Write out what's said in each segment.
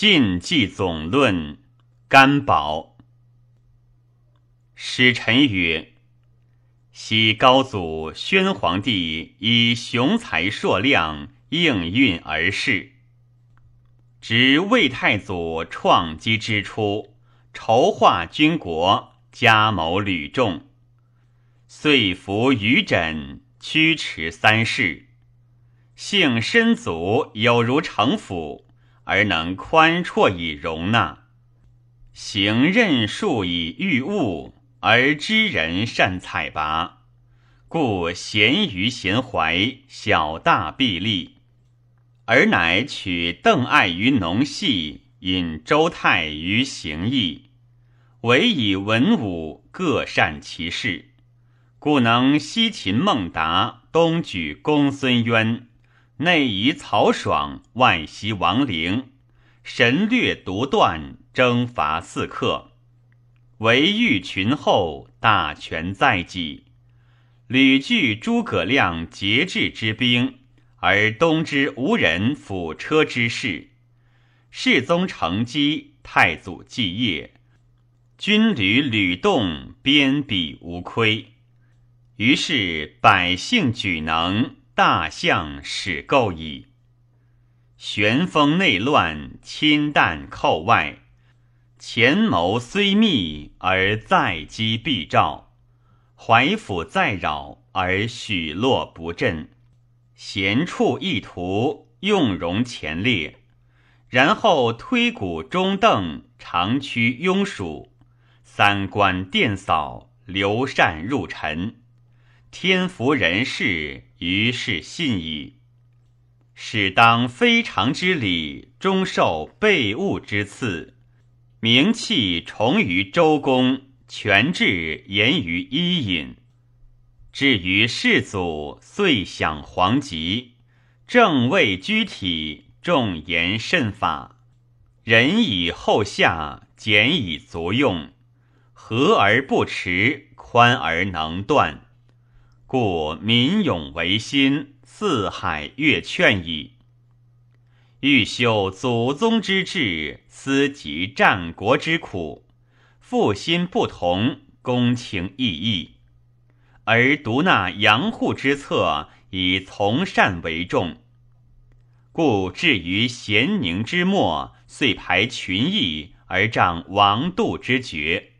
晋纪总论，干宝。使臣曰：昔高祖宣皇帝以雄才硕量应运而逝，执魏太祖创基之初，筹划军国，加谋屡众，遂服于枕，驱驰三世，幸身足有如城府。而能宽绰以容纳，行任术以御物，而知人善采拔，故贤于贤怀，小大必立。而乃取邓艾于农戏，引周泰于行义，唯以文武各善其事，故能西秦孟达，东举公孙渊。内夷曹爽，外袭王陵，神略独断，征伐四客，围御群后，大权在己。屡据诸葛亮节制之兵，而东之无人辅车之势。世宗乘机，太祖继业，军旅屡动，边鄙无亏。于是百姓举能。大象始构矣。玄风内乱，侵淡寇外。前谋虽密，而在机必兆；怀府再扰，而许洛不振。贤处一图，用容前列。然后推古中邓，长驱庸属。三官殿扫，刘禅入陈。天福人事，于是信矣。使当非常之礼，终受备物之赐，名器重于周公，权制严于伊尹。至于世祖，遂享皇极，正位居体，重言慎法，仁以后下，俭以足用，和而不持，宽而能断。故民勇维新，四海悦劝矣。欲修祖宗之志，思及战国之苦，复心不同，公情异义，而独纳杨护之策，以从善为重。故至于咸宁之末，遂排群议，而仗王度之决。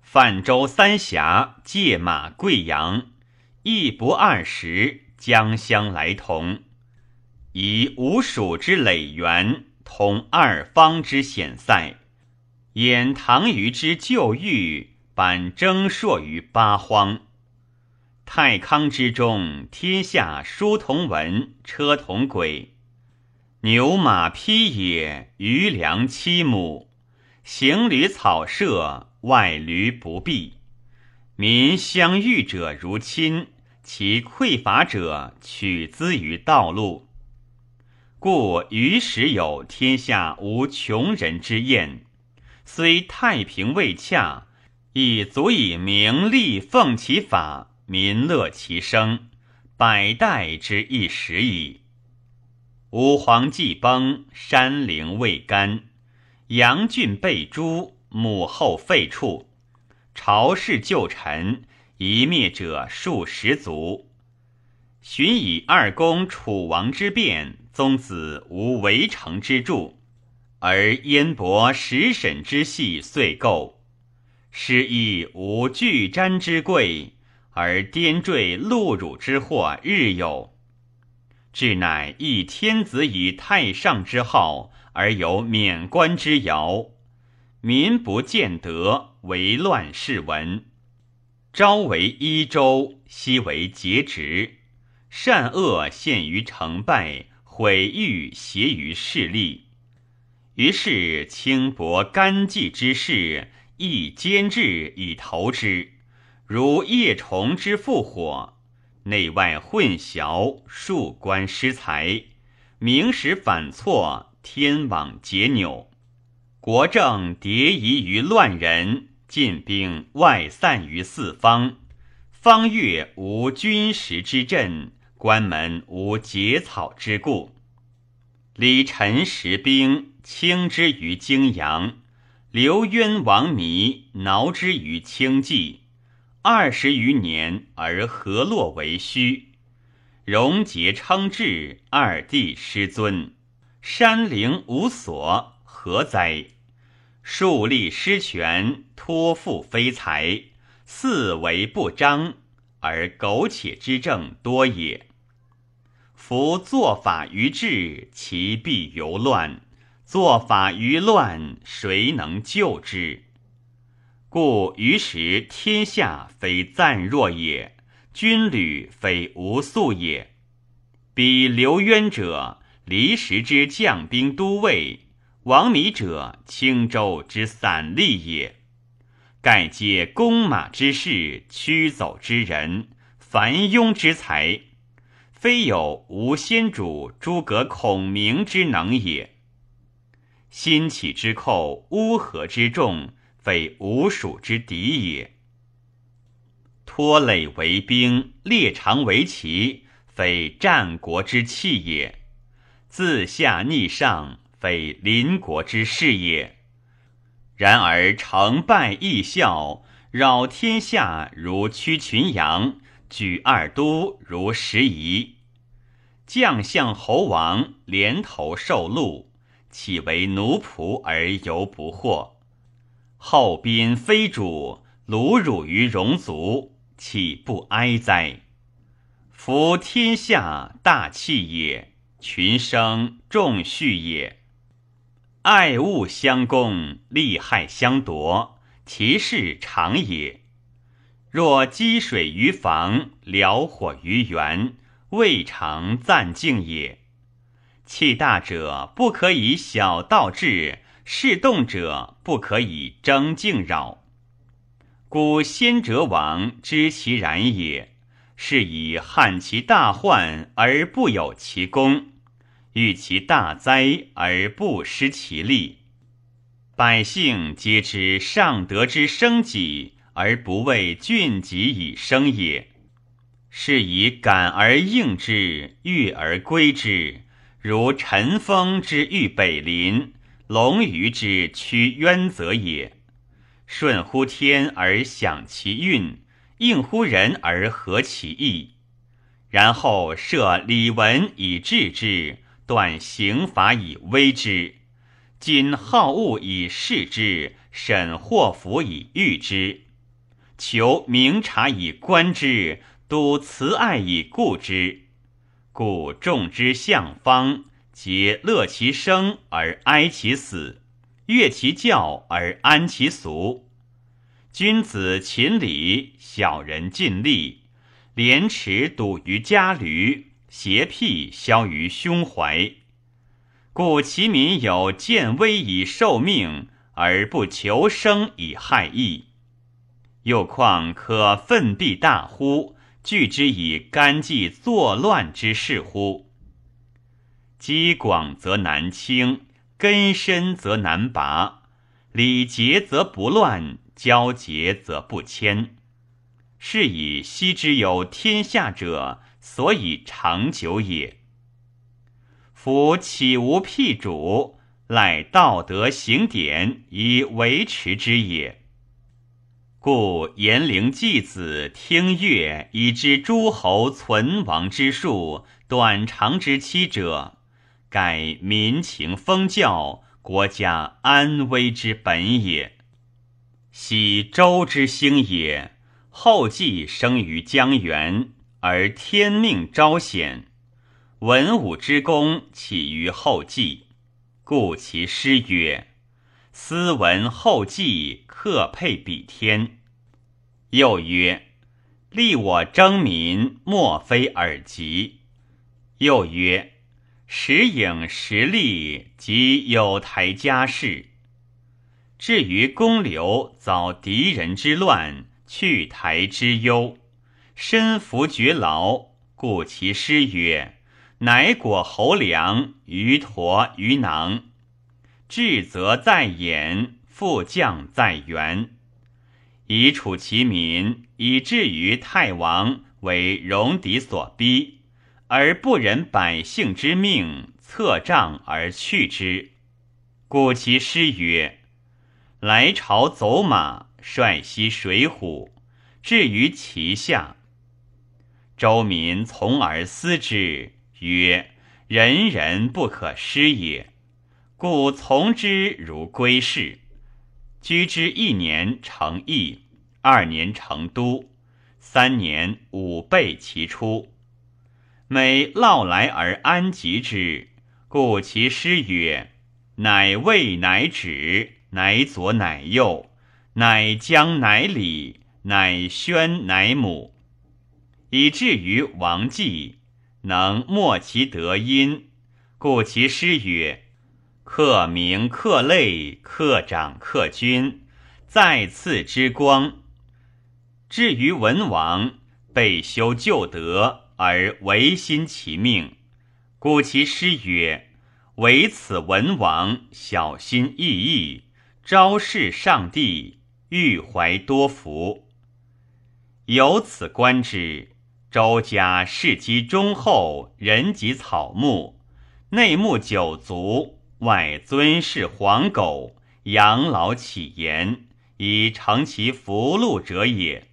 泛舟三峡，借马贵阳。一不二十，将相来同，以吴蜀之累元，同二方之险塞，掩唐虞之旧域，板征朔于八荒。太康之中，天下书同文，车同轨，牛马匹野，余粮七亩，行旅草舍，外驴不避。民相遇者如亲，其匮乏者取资于道路。故于时有天下无穷人之宴，虽太平未洽，亦足以名利奉其法，民乐其声，百代之一时矣。武皇既崩，山陵未干，杨郡被诛，母后废黜。朝氏旧臣，一灭者数十族。寻以二公楚王之变，宗子无围城之助，而燕伯食审之系遂构。师亦无巨瞻之贵，而颠坠戮辱之祸日有。至乃一天子以太上之号，而有免官之谣。民不见德，为乱世文。朝为一州，夕为节职，善恶陷于成败，毁誉谐于势利。于是轻薄干纪之事，亦兼制以投之，如夜虫之复火，内外混淆，庶官失财，明时反错，天网结纽。国政迭移于乱人，晋兵外散于四方，方越无军实之阵，关门无结草之故。李陈实兵轻之于泾阳，刘渊王弥挠之于清冀。二十余年而河洛为虚，荣节称制，二帝失尊，山陵无所，何哉？树立失权，托付非才，四维不彰，而苟且之政多也。夫作法于治，其必由乱；作法于乱，谁能救之？故于时天下非暂若也，军旅非无素也。彼刘渊者，离时之将兵都尉。王米者，青州之散吏也。盖皆弓马之士，驱走之人，繁庸之才，非有吴先主诸葛孔明之能也。新起之寇，乌合之众，非吴蜀之敌也。拖累为兵，列长为旗，非战国之器也。自下逆上。非邻国之事也。然而成败易效，扰天下如驱群羊，举二都如拾遗。将相侯王连头受禄，岂为奴仆而犹不惑？后宾非主，侮辱于戎族，岂不哀哉？夫天下大器也，群生众畜也。爱恶相攻，利害相夺，其势常也。若积水于房，燎火于原，未尝暂静也。气大者不可以小道治，事动者不可以争竞扰。故先哲王知其然也，是以汉其大患而不有其功。遇其大灾而不失其利，百姓皆知上德之生己，而不为俊己以生也。是以感而应之，悦而归之，如陈风之遇北林，龙鱼之趋渊泽也。顺乎天而享其运，应乎人而合其意，然后设礼文以治之。断刑罚以威之，今好恶以示之，审祸福以御之，求明察以观之，笃慈爱以固之。故众之相方，皆乐其生而哀其死，悦其教而安其俗。君子勤礼，小人尽力，廉耻笃于家驴。邪僻消于胸怀，故其民有见危以受命，而不求生以害义。又况可奋必大乎？拒之以干纪作乱之事乎？积广则难清，根深则难拔。礼节则不乱，交节则不迁。是以昔之有天下者。所以长久也。夫岂无辟主，赖道德行典以维持之也。故严陵季子听乐以知诸侯存亡之术、短长之期者，盖民情风教、国家安危之本也。昔周之兴也，后继生于江原。而天命昭显，文武之功起于后继，故其诗曰：“斯文后继，克配比天。”又曰：“立我征民，莫非尔及。”又曰：“时影时立，即有台家事。”至于公刘遭敌人之乱，去台之忧。身服绝劳，故其诗曰：“乃果侯良，鱼驼鱼囊。智则在眼，富将在元。以处其民，以至于太王为戎狄所逼，而不忍百姓之命，策杖而去之。故其诗曰：“来朝走马，率西水浒，至于其下。”周民从而思之，曰：“人人不可失也。”故从之如归士。居之一年成邑，二年成都，三年五倍其出。每涝来而安吉之，故其诗曰：“乃魏乃止，乃左乃右，乃将乃礼，乃宣乃母。”以至于王季，能莫其德音，故其诗曰：“克明克类，克长克君，再次之光。”至于文王，备修旧德而违心其命，故其诗曰：“唯此文王小心翼翼，昭示上帝，欲怀多福。”由此观之。周家世积忠厚，人及草木，内牧九族，外尊事黄狗，养老启言，以成其福禄者也。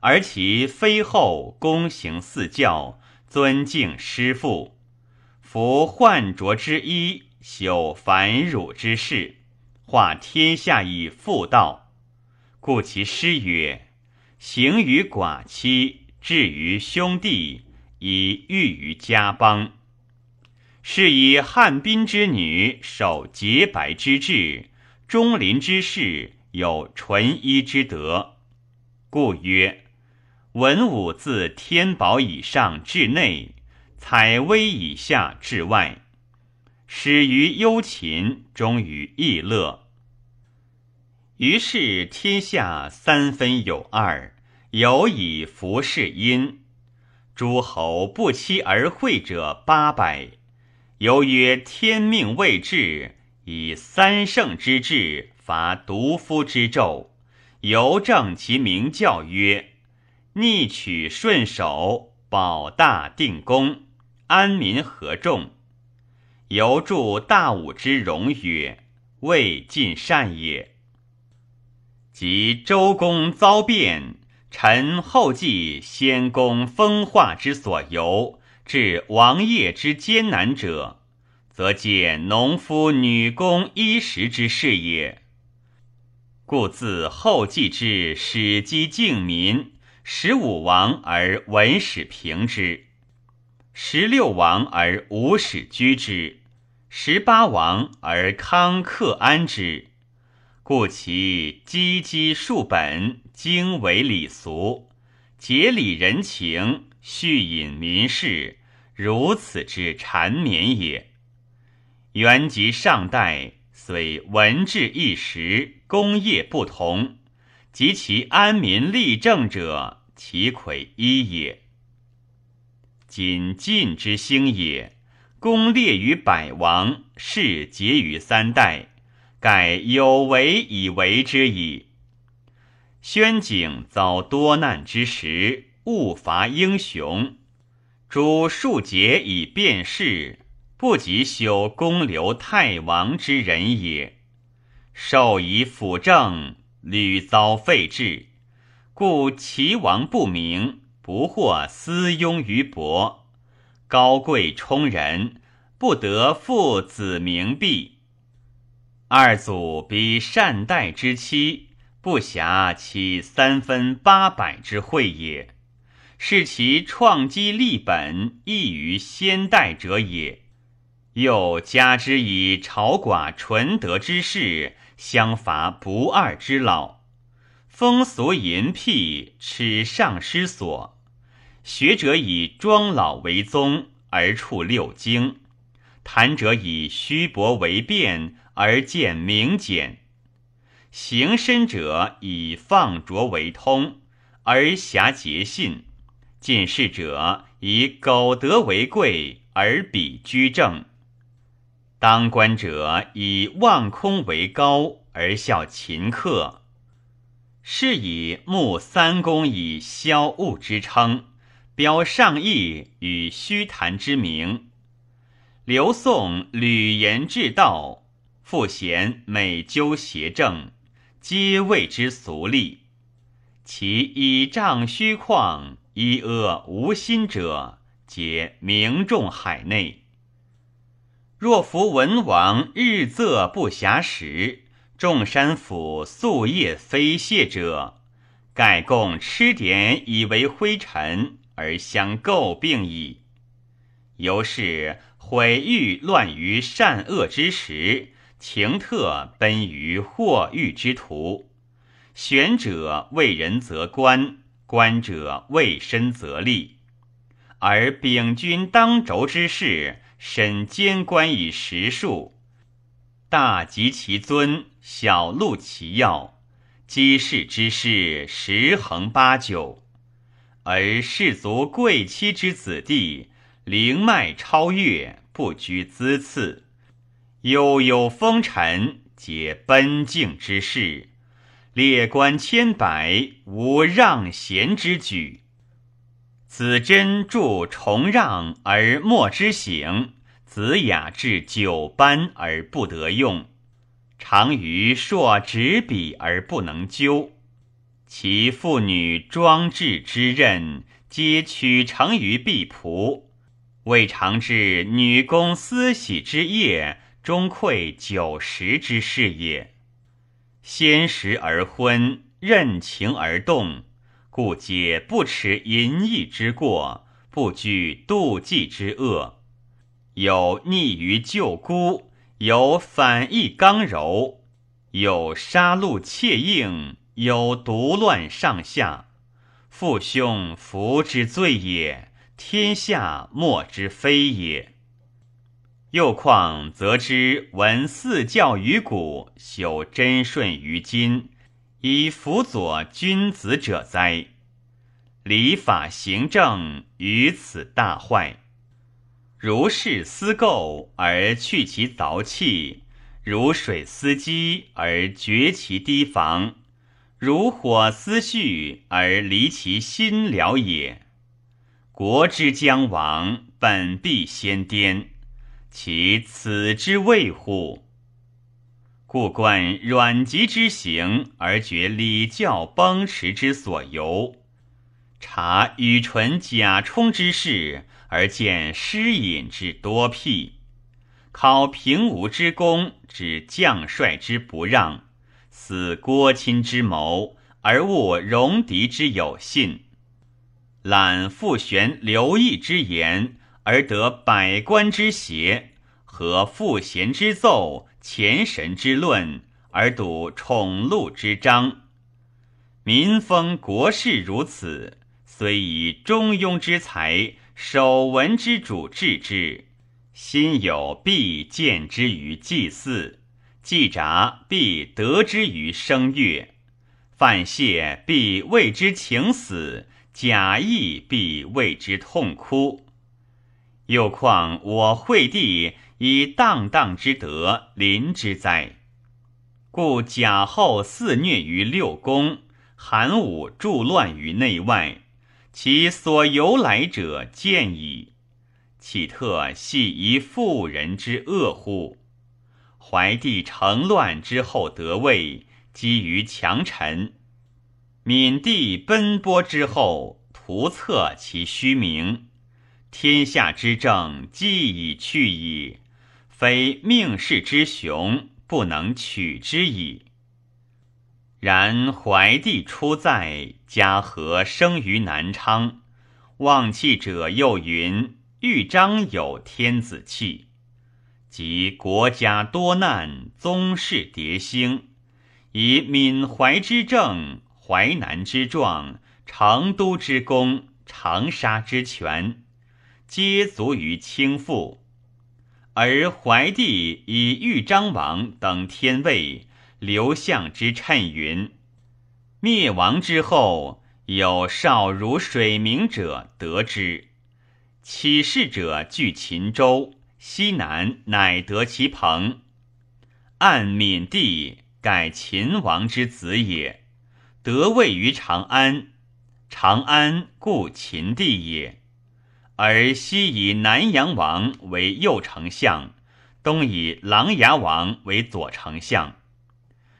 而其非后躬行四教，尊敬师父，服患浊之衣，修繁辱之事，化天下以妇道。故其诗曰：“行于寡妻。”至于兄弟，以喻于家邦。是以汉宾之女守洁白之志，钟林之士有纯一之德。故曰：文武自天宝以上至内，采薇以下至外，始于幽禽，终于逸乐。于是天下三分有二。有以服侍殷，诸侯不期而会者八百。由曰天命未至，以三圣之治伐独夫之纣。由正其名教曰：逆取顺守，保大定公，安民和众。由著大武之容曰：未尽善也。及周公遭变。臣后继先公风化之所由，至王业之艰难者，则借农夫女工衣食之事也。故自后继之始积敬民，十五王而文始平之，十六王而武始居之，十八王而康克安之。故其积积数本，经纬礼俗，节礼人情，叙隐民事，如此之缠绵也。原及上代，虽文治一时，功业不同，及其安民立政者，其魁一也。今晋之兴也，功列于百王，事结于三代。盖有为以为之矣。宣景遭多难之时，误伐英雄，主庶杰以辨事，不及修公留太王之人也。受以辅政，屡遭废置，故齐王不明，不获私拥于伯。高贵充人，不得父子名币。二祖比善待之妻，不暇其三分八百之惠也，是其创基立本异于先代者也。又加之以朝寡纯德之士，相伐不二之老，风俗淫僻，耻上失所。学者以庄老为宗，而处六经；谈者以虚薄为辩。而见明简，行身者以放浊为通，而狭节信；进士者以苟得为贵，而比居正；当官者以望空为高，而效勤客。是以慕三公以萧物之称，标上义与虚谈之名。刘宋吕言至道，复贤美究邪正，皆谓之俗例。其以仗虚旷，以阿无心者，皆名众海内。若夫文王日仄不暇食，众山府夙夜非谢者，盖共吃点以为灰尘，而相诟病矣。由是毁誉乱于善恶之时，情特奔于祸欲之途。选者为人则官，官者为身则利。而秉君当轴之事，审监官以实数，大及其尊，小录其要。积事之事，十横八九。而士族贵戚之子弟，灵脉超越，不拘资次，悠悠风尘，皆奔境之事。列官千百，无让贤之举。子真著重让而莫之省，子雅至九班而不得用，常于硕执笔而不能究。其妇女庄制之任，皆取成于婢仆，未尝至女工私喜之业，终愧九十之事也。先时而昏，任情而动，故皆不耻淫逸之过，不惧妒忌之恶。有逆于舅姑，有反义刚柔，有杀戮切应，有独乱上下。父兄福之罪也，天下莫之非也。又况则知闻四教于古，修真顺于今，以辅佐君子者哉？礼法行政于此大坏。如是思垢而去其凿器，如水思积而绝其堤防，如火思蓄而离其心了也。国之将亡，本必先颠。其此之谓乎？故观阮籍之行，而觉礼教崩驰之所由；察与纯贾充之事，而见失隐之多辟；考平吴之功，指将帅之不让；思郭钦之谋，而悟戎狄之有信；览傅玄、刘毅之言。而得百官之邪和赋贤之奏，前神之论，而睹宠禄之章。民风国事如此，虽以中庸之才，守文之主治之，心有必见之于祭祀，祭札必得之于声乐，犯谢必为之请死，假意必为之痛哭。又况我惠帝以荡荡之德临之哉？故贾后肆虐于六宫，韩武助乱于内外，其所由来者见矣。岂特系一妇人之恶乎？怀帝成乱之后得位，基于强臣；闵帝奔波之后，图测其虚名。天下之政既已去矣，非命世之雄，不能取之矣。然怀帝初在，嘉禾生于南昌，望气者又云：豫章有天子气，即国家多难，宗室迭兴，以闽淮之政，淮南之壮，成都之功，长沙之权。皆足于倾覆，而怀帝以豫章王等天位，刘向之称云：灭亡之后，有少如水明者得之，起事者据秦州，西南乃得其朋。按闵帝改秦王之子也，得位于长安，长安故秦地也。而西以南阳王为右丞相，东以琅琊王为左丞相。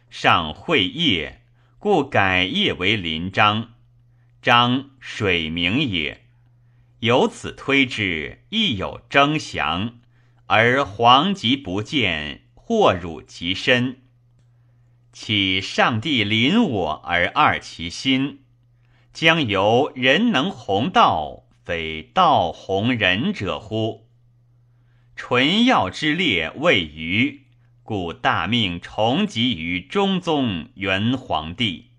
上会业，故改业为临章。章水名也。由此推之，亦有征降，而皇极不见，祸辱极深。岂上帝临我而二其心？将由人能弘道，非道弘仁者乎？纯要之列未于，故大命重集于中宗元皇帝。